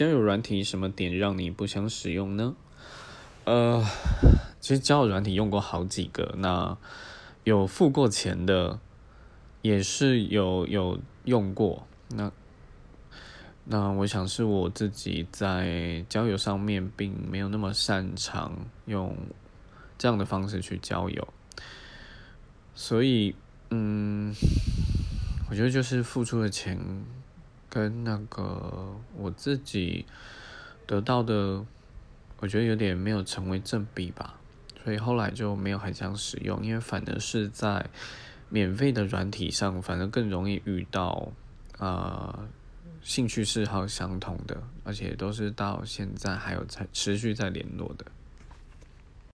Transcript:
交友软体什么点让你不想使用呢？呃，其实交友软体用过好几个，那有付过钱的，也是有有用过。那那我想是我自己在交友上面并没有那么擅长用这样的方式去交友，所以嗯，我觉得就是付出的钱。跟那个我自己得到的，我觉得有点没有成为正比吧，所以后来就没有很想使用，因为反而是在免费的软体上，反而更容易遇到啊兴趣嗜好相同的，而且都是到现在还有在持续在联络的。